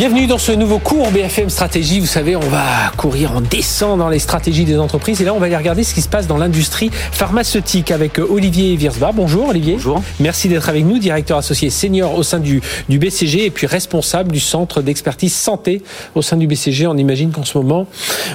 Bienvenue dans ce nouveau cours BFM Stratégie. Vous savez, on va courir, en descend dans les stratégies des entreprises. Et là, on va aller regarder ce qui se passe dans l'industrie pharmaceutique avec Olivier Wiersba. Bonjour Olivier. Bonjour. Merci d'être avec nous, directeur associé senior au sein du, du BCG et puis responsable du centre d'expertise santé au sein du BCG. On imagine qu'en ce moment,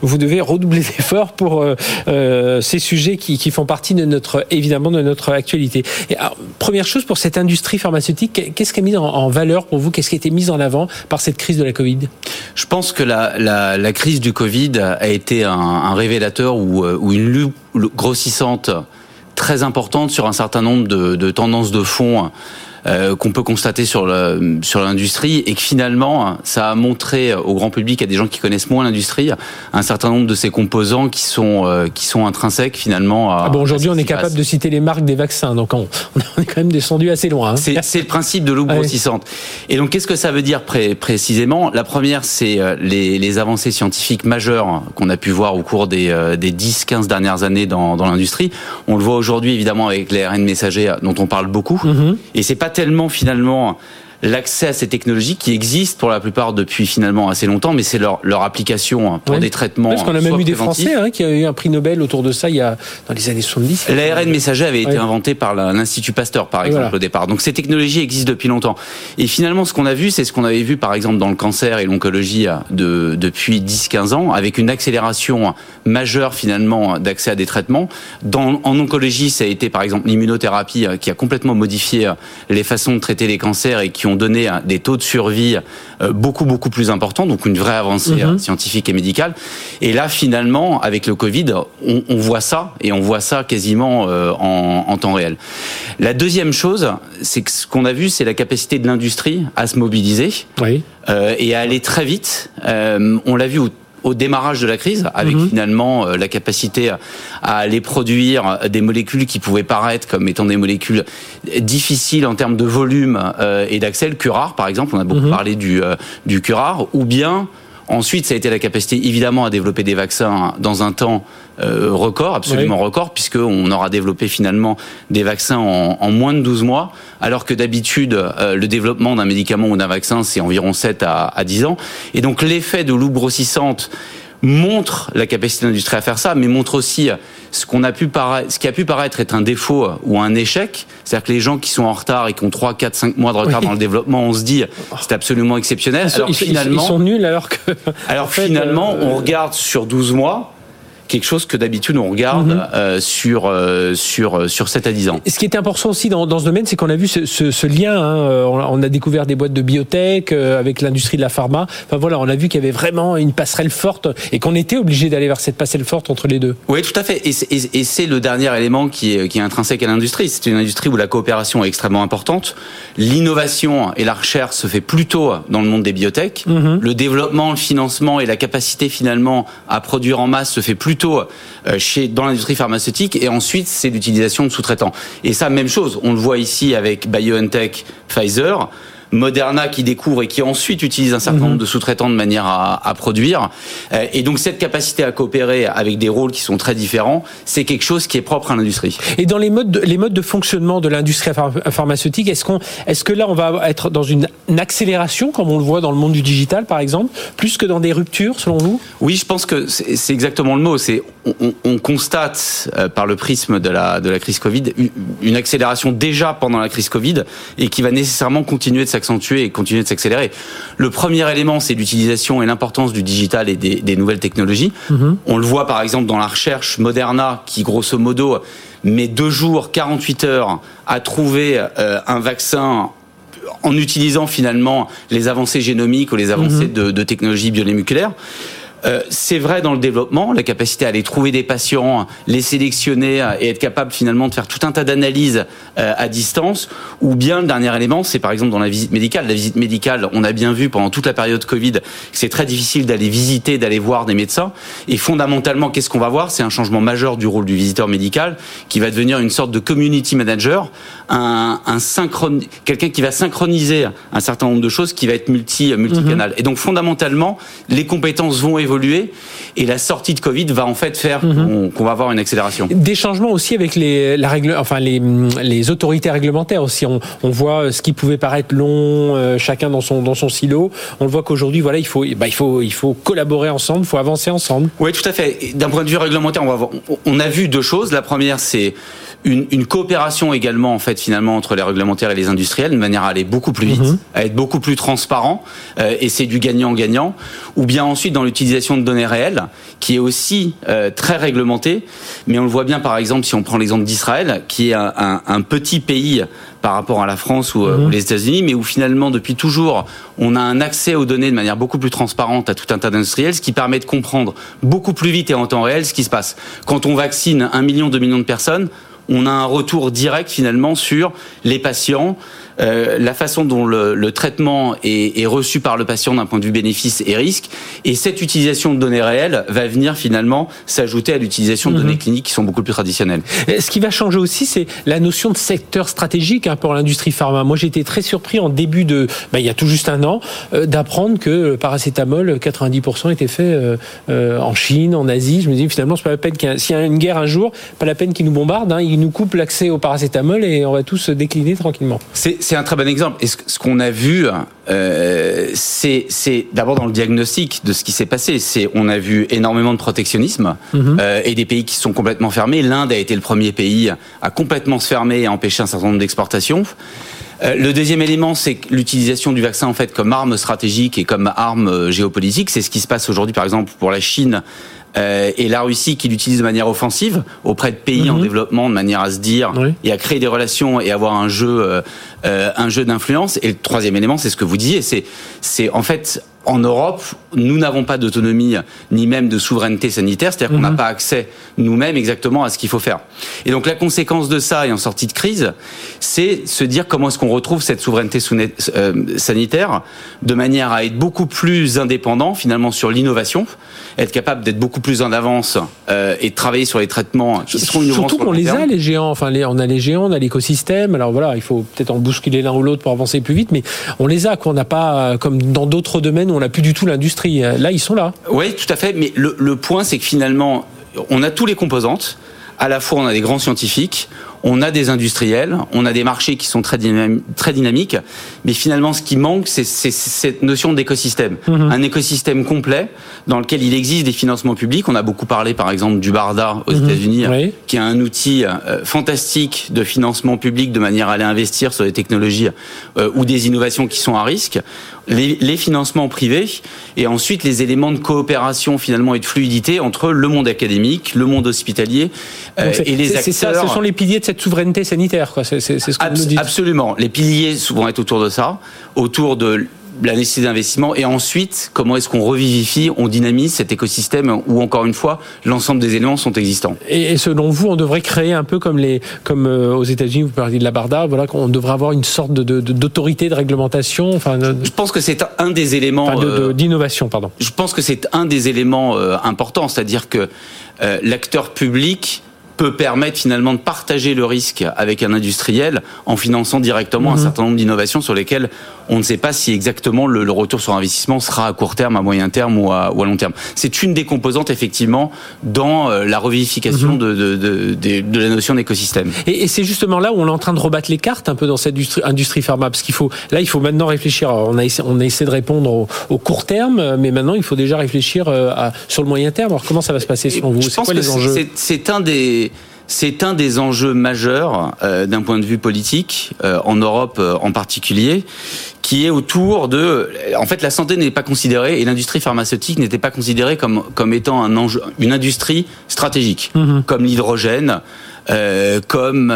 vous devez redoubler d'efforts pour euh, euh, ces sujets qui, qui, font partie de notre, évidemment, de notre actualité. Et alors, première chose pour cette industrie pharmaceutique, qu'est-ce qui est mis en, en valeur pour vous? Qu'est-ce qui a été mis en avant par cette crise de la Covid Je pense que la, crise du Covid a été un, révélateur ou, ou une loupe grossissante très importante sur un certain nombre de tendances de fond euh, qu'on peut constater sur le, sur l'industrie et que finalement ça a montré au grand public à des gens qui connaissent moins l'industrie un certain nombre de ces composants qui sont euh, qui sont intrinsèques finalement. À, ah bon aujourd'hui on est capable de citer les marques des vaccins donc on, on est quand même descendu assez loin. Hein. C'est, le principe de loupe ah grossissante. Et donc qu'est-ce que ça veut dire pré- précisément? La première c'est euh, les, les avancées scientifiques majeures qu'on a pu voir au cours des, des 10-15 dernières années dans, dans l'industrie. On le voit aujourd'hui évidemment avec les ARN messagers dont on parle beaucoup. Mm-hmm. Et c'est pas tellement finalement l'accès à ces technologies qui existent pour la plupart depuis finalement assez longtemps, mais c'est leur, leur application pour oui. des traitements. Parce qu'on a même eu des Français hein, qui ont eu un prix Nobel autour de ça il y a dans les années 70. L'ARN messager avait été inventé par l'Institut Pasteur, par exemple, voilà. au départ. Donc ces technologies existent depuis longtemps. Et finalement, ce qu'on a vu, c'est ce qu'on avait vu par exemple dans le cancer et l'oncologie de, depuis 10-15 ans, avec une accélération majeure finalement d'accès à des traitements. Dans, en oncologie, ça a été par exemple l'immunothérapie qui a complètement modifié les façons de traiter les cancers et qui ont donné des taux de survie beaucoup beaucoup plus importants, donc une vraie avancée Mhm. mmh. scientifique et médicale. Et là, finalement, avec le Covid, on, on voit ça et on voit ça quasiment euh, en, en, temps réel. La deuxième chose, c'est que ce qu'on a vu, c'est la capacité de l'industrie à se mobiliser oui. euh, et à aller très vite. Euh, on l'a vu au au démarrage de la crise, avec mmh. finalement euh, la capacité à, aller produire des molécules qui pouvaient paraître comme étant des molécules difficiles en termes de volume euh, et d'accès, le curare par exemple, on a beaucoup mmh. parlé du, euh, du curare, ou bien Ensuite, ça a été la capacité, évidemment, à développer des vaccins dans un temps euh, record, absolument oui. record, puisqu'on aura développé finalement des vaccins en, en, moins de 12 mois, alors que d'habitude, euh, le développement d'un médicament ou d'un vaccin, c'est environ 7 à, à 10 ans. Et donc, l'effet de loupe grossissante montre la capacité de l'industrie à faire ça, mais montre aussi ce qu'on a pu paraître, ce qui a pu paraître être un défaut ou un échec. C'est-à-dire que les gens qui sont en retard et qui ont 3, 4, 5 mois de retard oui. dans le développement, on se dit c'est absolument exceptionnel. Ils, alors, finalement, ils sont nuls alors que. Alors fait, finalement, euh... on regarde sur 12 mois quelque chose que d'habitude on regarde mm -hmm. euh, sur euh, sur sur 7 à 10 ans. Ce qui est important aussi dans, dans ce domaine, c'est qu'on a vu ce, ce, ce lien. Hein, on, a découvert des boîtes de biotech euh, avec l'industrie de la pharma. Enfin voilà, on a vu qu'il y avait vraiment une passerelle forte et qu'on était obligé d'aller vers cette passerelle forte entre les deux. Oui, tout à fait. Et c'est le dernier élément qui est, qui est intrinsèque à l'industrie. C'est une industrie où la coopération est extrêmement importante. L'innovation et la recherche se fait plutôt dans le monde des biotech. Mm -hmm. Le développement, le financement et la capacité finalement à produire en masse se fait plutôt euh, dans l'industrie pharmaceutique et ensuite c'est l'utilisation de sous-traitants. Et ça, même chose, on le voit ici avec BioNTech, Pfizer. Moderna qui découvre et qui ensuite utilise un certain nombre de sous-traitants de manière à, à produire. Euh, et donc cette capacité à coopérer avec des rôles qui sont très différents, c'est quelque chose qui est propre à l'industrie. Et dans les modes de, les modes de fonctionnement de l'industrie pharmaceutique, est-ce qu'on est-ce que là on va être dans une, une, accélération comme on le voit dans le monde du digital par exemple, plus que dans des ruptures selon vous? Oui, je pense que c'est exactement le mot. C'est on, on, constate euh, par le prisme de la de la crise Covid une, une accélération déjà pendant la crise Covid et qui va nécessairement continuer de s'accentuer et continuer de s'accélérer. Le premier élément, c'est l'utilisation et l'importance du digital et des, des nouvelles technologies. -hmm. On le voit par exemple dans la recherche Moderna, qui grosso modo met deux jours, 48 heures à trouver euh, un vaccin en utilisant finalement les avancées génomiques ou les avancées de, de technologies biomoléculaires. Euh, c'est vrai dans le développement, la capacité à aller trouver des patients, les sélectionner et être capable finalement de faire tout un tas d'analyses euh, à distance. Ou bien le dernier élément, c'est par exemple dans la visite médicale. La visite médicale, on a bien vu pendant toute la période Covid que c'est très difficile d'aller visiter, d'aller voir des médecins. Et fondamentalement, qu'est-ce qu'on va voir? C'est un changement majeur du rôle du visiteur médical qui va devenir une sorte de community manager, un, un quelqu'un qui va synchroniser un certain nombre de choses, qui va être multi multicanal. Mm -hmm. Et donc fondamentalement, les compétences vont évoluer évoluer. Et la sortie de Covid va en fait faire Mhm. qu'on va avoir une accélération. Des changements aussi avec les, la règle, enfin les, les autorités réglementaires aussi. On, on voit ce qui pouvait paraître long, euh, chacun dans son dans son silo. On voit qu'aujourd'hui, voilà, il faut, bah, il faut, il faut collaborer ensemble, il faut avancer ensemble. Oui, tout à fait. D'un point de vue réglementaire, on, va voir- on a vu deux choses. La première, c'est une, une coopération également, en fait, finalement, entre les réglementaires et les industriels, de manière à aller beaucoup plus vite, Mhm. à être beaucoup plus transparent, euh, et c'est du gagnant-gagnant. Ou bien ensuite dans l'utilisation de données réelles, qui est aussi euh, très réglementée. Mais on le voit bien, par exemple, si on prend l'exemple d'Israël, qui est un, un- un petit pays par rapport à la France ou, Mhm. ou les États-Unis, mais où finalement depuis toujours on a un accès aux données de manière beaucoup plus transparente à tout un tas d'industriels, ce qui permet de comprendre beaucoup plus vite et en temps réel ce qui se passe. Quand on vaccine un million, deux millions de personnes, on a un retour direct finalement sur les patients, euh, la façon dont le, le traitement est, est reçu par le patient d'un point de vue bénéfice et risque, et cette utilisation de données réelles va venir finalement s'ajouter à l'utilisation de données cliniques qui sont beaucoup plus traditionnelles. Et Ce qui va changer aussi, c'est la notion de secteur stratégique hein, pour l'industrie pharma. Moi, j'ai été très surpris en début de, bah, il y a tout juste un an, euh, d'apprendre que le paracétamol, 90% était fait euh, euh, en Chine, en Asie. Je me dis finalement, c'est pas la peine qu'il y y a une guerre un jour, pas la peine qu'ils nous bombardent. Hein, ils nous coupent l'accès au paracétamol et on va tous se décliner tranquillement. C'est c'est un très bon exemple. Et ce, ce qu'on a vu, euh, c'est d'abord dans le diagnostic de ce qui s'est passé. C'est on a vu énormément de protectionnisme euh, et des pays qui sont complètement fermés. L'Inde a été le premier pays à complètement se fermer et à empêcher un certain nombre d'exportations. Euh, Le deuxième élément, c'est l'utilisation du vaccin en fait comme arme stratégique et comme arme géopolitique. C'est ce qui se passe aujourd'hui, par exemple, pour la Chine euh, et la Russie qui l'utilisent de manière offensive auprès de pays en développement, de manière à se dire Oui. et à créer des relations et avoir un jeu, euh, euh, un jeu d'influence. Et le troisième élément, c'est ce que vous disiez, c'est, c'est en fait en Europe, nous n'avons pas d'autonomie ni même de souveraineté sanitaire, c'est-à-dire qu'on n'a pas accès nous-mêmes exactement à ce qu'il faut faire. Et donc la conséquence de ça, et en sortie de crise, c'est se dire comment est-ce qu'on retrouve cette souveraineté euh, sanitaire de manière à être beaucoup plus indépendant finalement sur l'innovation, être capable d'être beaucoup plus en avance euh, et de travailler sur les traitements qui seront innovants Surtout qu'on les a, les géants. Enfin, les- on a les géants, on a l'écosystème. Alors voilà, il faut peut-être en bousculer l'un ou l'autre pour avancer plus vite, mais on les a. Qu'on n'a pas, euh, comme dans d'autres domaines on n'a plus du tout l'industrie. Là, ils sont là. Oui, tout à fait. Mais le, le point, c'est que finalement, on a tous les composantes. À la fois, on a des grands scientifiques, on a des industriels, on a des marchés qui sont très, dynam- très dynamiques. Mais finalement, ce qui manque, c'est cette notion d'écosystème. Un écosystème complet dans lequel il existe des financements publics. On a beaucoup parlé, par exemple, du BARDA aux États-Unis, Oui. qui est un outil euh, fantastique de financement public de manière à aller investir sur des technologies euh, ou des innovations qui sont à risque. Les, les financements privés et ensuite les éléments de coopération finalement et de fluidité entre le monde académique, le monde hospitalier euh, et les acteurs. ça, ce sont les piliers de cette souveraineté sanitaire. quoi. C'est ce que vous nous dites. Absolument. Les piliers vont être autour de ça, autour de la nécessité d'investissement et ensuite comment est-ce qu'on revivifie, on dynamise cet écosystème où encore une fois l'ensemble des éléments sont existants. Et, selon vous, on devrait créer un peu comme les, comme euh, aux États-Unis, vous parliez de la Barda, voilà, qu'on devrait avoir une sorte de, d'autorité de réglementation, enfin, de- Je pense que c'est un des éléments. enfin, de- de- euh, d'innovation, pardon. je pense que c'est un des éléments euh, importants, c'est-à-dire que euh, l'acteur public peut permettre finalement de partager le risque avec un industriel en finançant directement un certain nombre d'innovations sur lesquelles on ne sait pas si exactement le, le retour sur investissement sera à court terme, à moyen terme ou à, ou à long terme. C'est une des composantes effectivement dans euh, la revivification de, de, de, de- de la notion d'écosystème. Et, et c'est justement là où on est en train de rebattre les cartes un peu dans cette industrie, industrie pharma, parce qu'il faut, là, il faut maintenant réfléchir. Alors, on a essayé, on a essayé de répondre au, au court terme, mais maintenant, il faut déjà réfléchir euh, à, sur le moyen terme. Alors, comment ça va se passer selon vous? C'est quoi les enjeux? c'est un des c'est un des enjeux majeurs euh, d'un point de vue politique euh, en Europe euh, en particulier, qui est autour de en fait la santé n'est pas considérée et l'industrie pharmaceutique n'était pas considérée comme comme étant un enjeu, une industrie stratégique, comme l'hydrogène, comme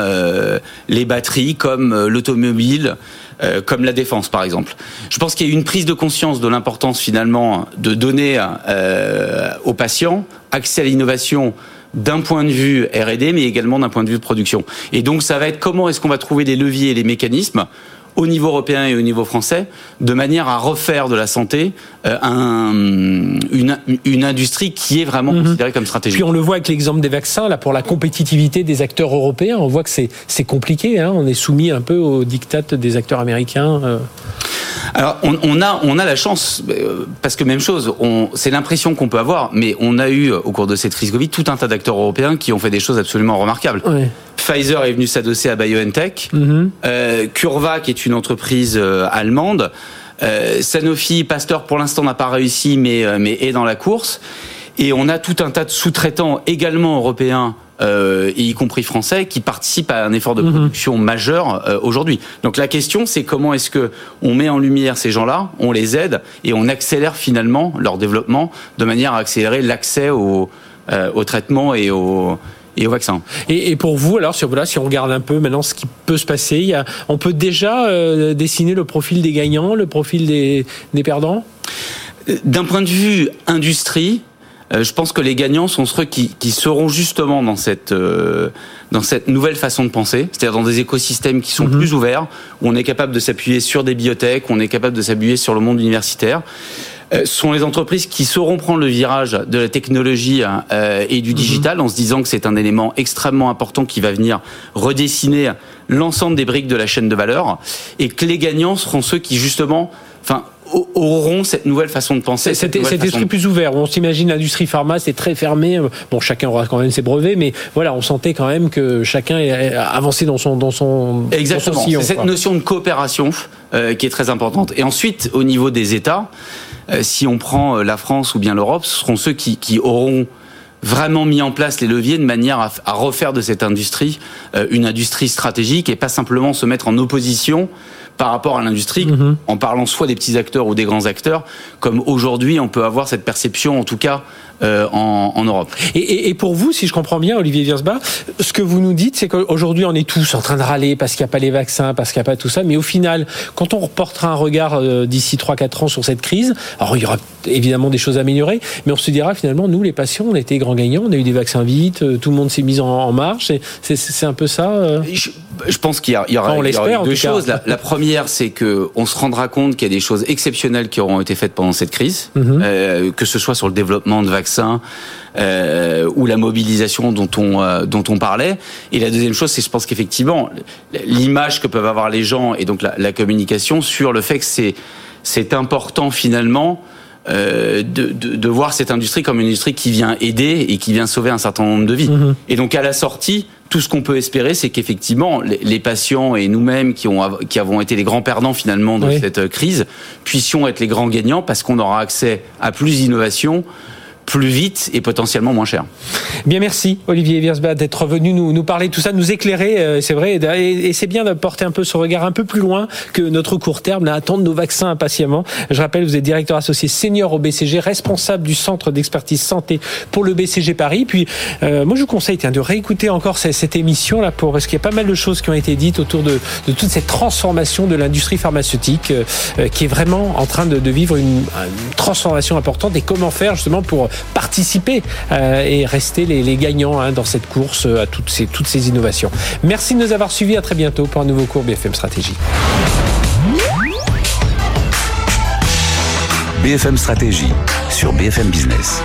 les batteries, comme l'automobile. euh, comme la défense par exemple. Je pense qu'il y a eu une prise de conscience de l'importance finalement de donner euh, aux patients accès à l'innovation d'un point de vue R&D, mais également d'un point de vue de production. Et donc, ça va être comment est-ce qu'on va trouver les leviers et les mécanismes au niveau européen et au niveau français, de manière à refaire de la santé euh, un, une, une industrie qui est vraiment considérée comme stratégique. Puis on le voit avec l'exemple des vaccins, là, pour la compétitivité des acteurs européens, on voit que c'est c'est compliqué. Hein, on est soumis un peu aux dictates des acteurs américains. euh. Alors, on, a, on a la chance, euh, parce que même chose, c'est l'impression qu'on peut avoir, mais on a eu, au cours de cette crise Covid, tout un tas d'acteurs européens qui ont fait des choses absolument remarquables. Pfizer est venu s'adosser à BioNTech. Mm Curva, qui est une entreprise euh, allemande. Sanofi, Pasteur, pour l'instant, n'a pas réussi, mais, mais est dans la course. Et on a tout un tas de sous-traitants également européens euh, y compris français, qui participent à un effort de mhm. production majeur euh, aujourd'hui. Donc la question, c'est comment est-ce que on met en lumière ces gens-là, on les aide et on accélère finalement leur développement de manière à accélérer l'accès au, euh, au traitement et au et au vaccin. Et, et, pour vous, alors, si, voilà, si on regarde un peu maintenant ce qui peut se passer, il y a, on peut déjà euh, dessiner le profil des gagnants, le profil des, des perdants? D'un point de vue industrie, je pense que les gagnants sont ceux qui, qui seront justement dans cette euh, dans cette nouvelle façon de penser, c'est-à-dire dans des écosystèmes qui sont mhm. plus ouverts, où on est capable de s'appuyer sur des biotech, où on est capable de s'appuyer sur le monde universitaire. Euh, sont les entreprises qui sauront prendre le virage de la technologie euh, et du mhm. digital en se disant que c'est un élément extrêmement important qui va venir redessiner l'ensemble des briques de la chaîne de valeur et que les gagnants seront ceux qui justement enfin auront cette nouvelle façon de penser. Cet, esprit plus ouvert. On s'imagine l'industrie pharma, c'est très fermé. Bon, chacun aura quand même ses brevets, mais voilà, on sentait quand même que chacun avancé dans son dans son. Exactement. C'est cette notion de coopération euh, qui est très importante. Et ensuite, au niveau des États, euh, si on prend euh, la France ou bien l'Europe, ce seront ceux qui, qui auront vraiment mis en place les leviers de manière à, à refaire de cette industrie une industrie stratégique et pas simplement se mettre en opposition par rapport à l'industrie, mhm. en parlant soit des petits acteurs ou des grands acteurs, comme aujourd'hui on peut avoir cette perception, en tout cas euh, en, en, Europe. Et, et, pour vous, si je comprends bien, Olivier Wiersbach, ce que vous nous dites, c'est qu'aujourd'hui on est tous en train de râler parce qu'il n'y a pas les vaccins, parce qu'il n'y a pas tout ça, mais au final, quand on reportera un regard euh, d'ici 3-4 ans sur cette crise, alors il y aura évidemment des choses à améliorer, mais on se dira finalement, nous les patients, on a été grands gagnants, on a eu des vaccins vite, euh, tout le monde s'est mis en, en marche, c'est un peu ça je, je, pense qu'il y, y, aura, il y aura deux choses. La, la, première, c'est que on se rendra compte qu'il y a des choses exceptionnelles qui auront été faites pendant cette crise, mhm. euh, que ce soit sur le développement de vaccins euh, ou la mobilisation dont on euh, dont on parlait. Et la deuxième chose, c'est je pense qu'effectivement l'image que peuvent avoir les gens et donc la, la communication sur le fait que c'est c'est important finalement euh, de, de, de, voir cette industrie comme une industrie qui vient aider et qui vient sauver un certain nombre de vies. Mhm. Et donc à la sortie, tout ce qu'on peut espérer, c'est qu'effectivement, les, patients et nous-mêmes qui, ont, qui avons été les grands perdants finalement de cette euh, crise, puissions être les grands gagnants parce qu'on aura accès à plus d'innovation, plus vite et potentiellement moins cher. Bien, merci Olivier Wiersbach d'être venu nous, nous parler tout ça, nous éclairer, euh, c'est vrai, et, c'est bien de porter un peu ce regard un peu plus loin que notre court terme, à attendre nos vaccins impatiemment. Je rappelle, vous êtes directeur associé senior au BCG, responsable du centre d'expertise santé pour le BCG Paris. Puis, euh, moi, je vous conseille tiens, de réécouter encore cette, cette émission là pour parce qu'il y a pas mal de choses qui ont été dites autour de, de toute cette transformation de l'industrie pharmaceutique euh, qui est vraiment en train de, de vivre une, une, transformation importante et comment faire justement pour participer euh, et rester les, gagnants hein, dans cette course euh, à toutes ces, toutes ces innovations. Merci de nous avoir suivis. À très bientôt pour un nouveau cours BFM Stratégie. BFM Stratégie sur BFM Business.